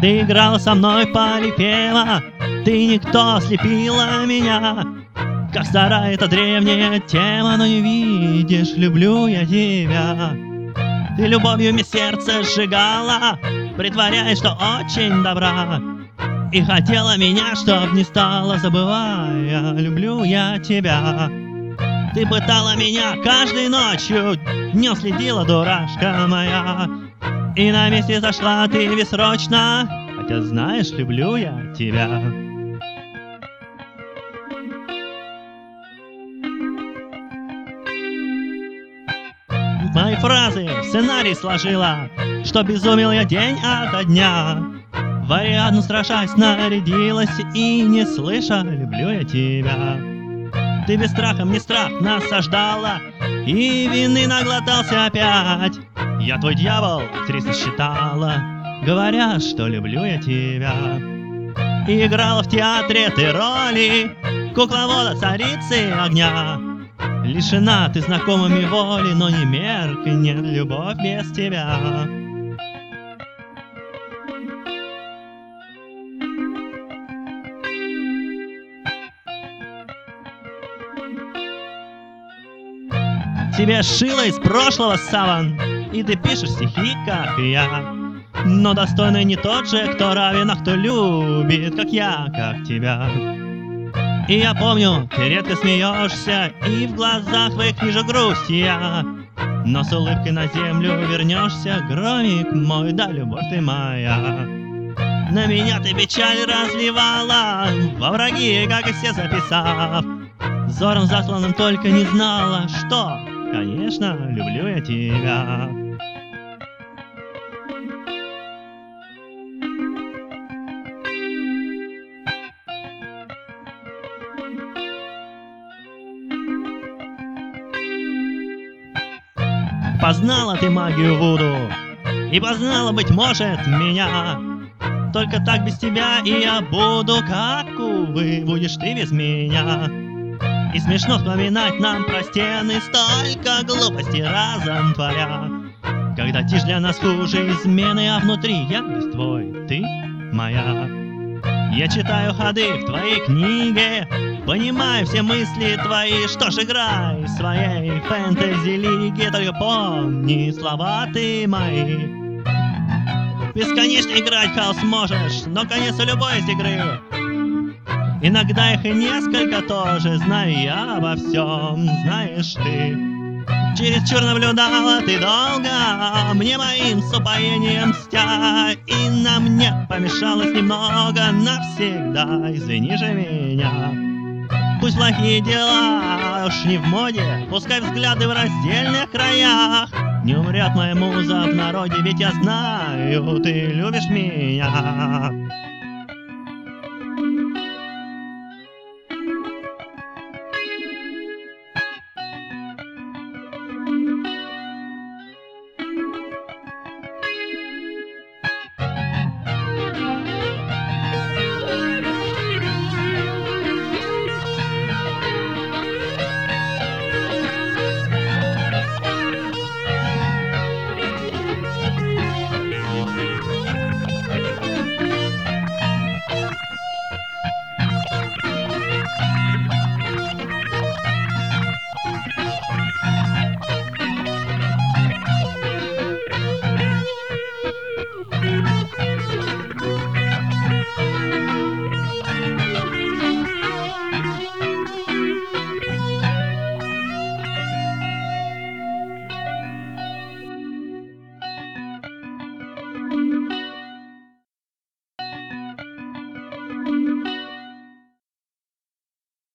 Ты играла со мной полипела, ты никто слепила меня. Как старая эта древняя тема, но не видишь, люблю я тебя. Ты любовью мне сердце сжигала, притворяясь, что очень добра. И хотела меня, чтоб не стала, забывая, люблю я тебя. Ты пытала меня каждой ночью, днем следила, дурашка моя. И на месте зашла ты бессрочно, хотя знаешь, люблю я тебя. Мои фразы в сценарий сложила, что безумил я день ото дня. В Ариадну сражаясь нарядилась и не слыша, люблю я тебя. Ты без страха мне страх насаждала И вины наглотался опять Я твой дьявол, актриса считала Говоря, что люблю я тебя. И играла в театре ты роли Кукловода царицы огня. Лишена ты знакомыми воли Но не меркнет любовь без тебя. Тебе шило из прошлого саван, и ты пишешь стихи, как я. Но достойный не тот же, кто равен, а кто любит, как я, как тебя. И я помню, ты редко смеешься, и в глазах твоих вижу грусть я. Но с улыбкой на землю вернешься, громик мой, да любовь ты моя. На меня ты печаль разливала, во враги, как и все записав. Зором засланным только не знала, что Конечно, люблю я тебя. Познала ты магию Вуду. И познала, быть может, меня. Только так без тебя и я буду Как, увы, будешь ты без меня. И смешно вспоминать нам про стены Столько глупости разом творя. Когда тишь для нас хуже измены А внутри я весь твой, ты моя. Я читаю ходы в твоей книге Понимаю все мысли твои Что ж, играй в своей фэнтези-лиге Только помни слова ты мои Бесконечно играть хаос можешь Но конец у любой есть игры Иногда их и несколько тоже, знаю я обо всем, знаешь ты. Через чур наблюдала ты долго, мне моим с упоением мстя, И на мне помешалось немного навсегда, извини же меня. Пусть плохие дела уж не в моде, пускай взгляды в раздельных краях. Не умрет моя муза в народе, ведь я знаю, ты любишь меня.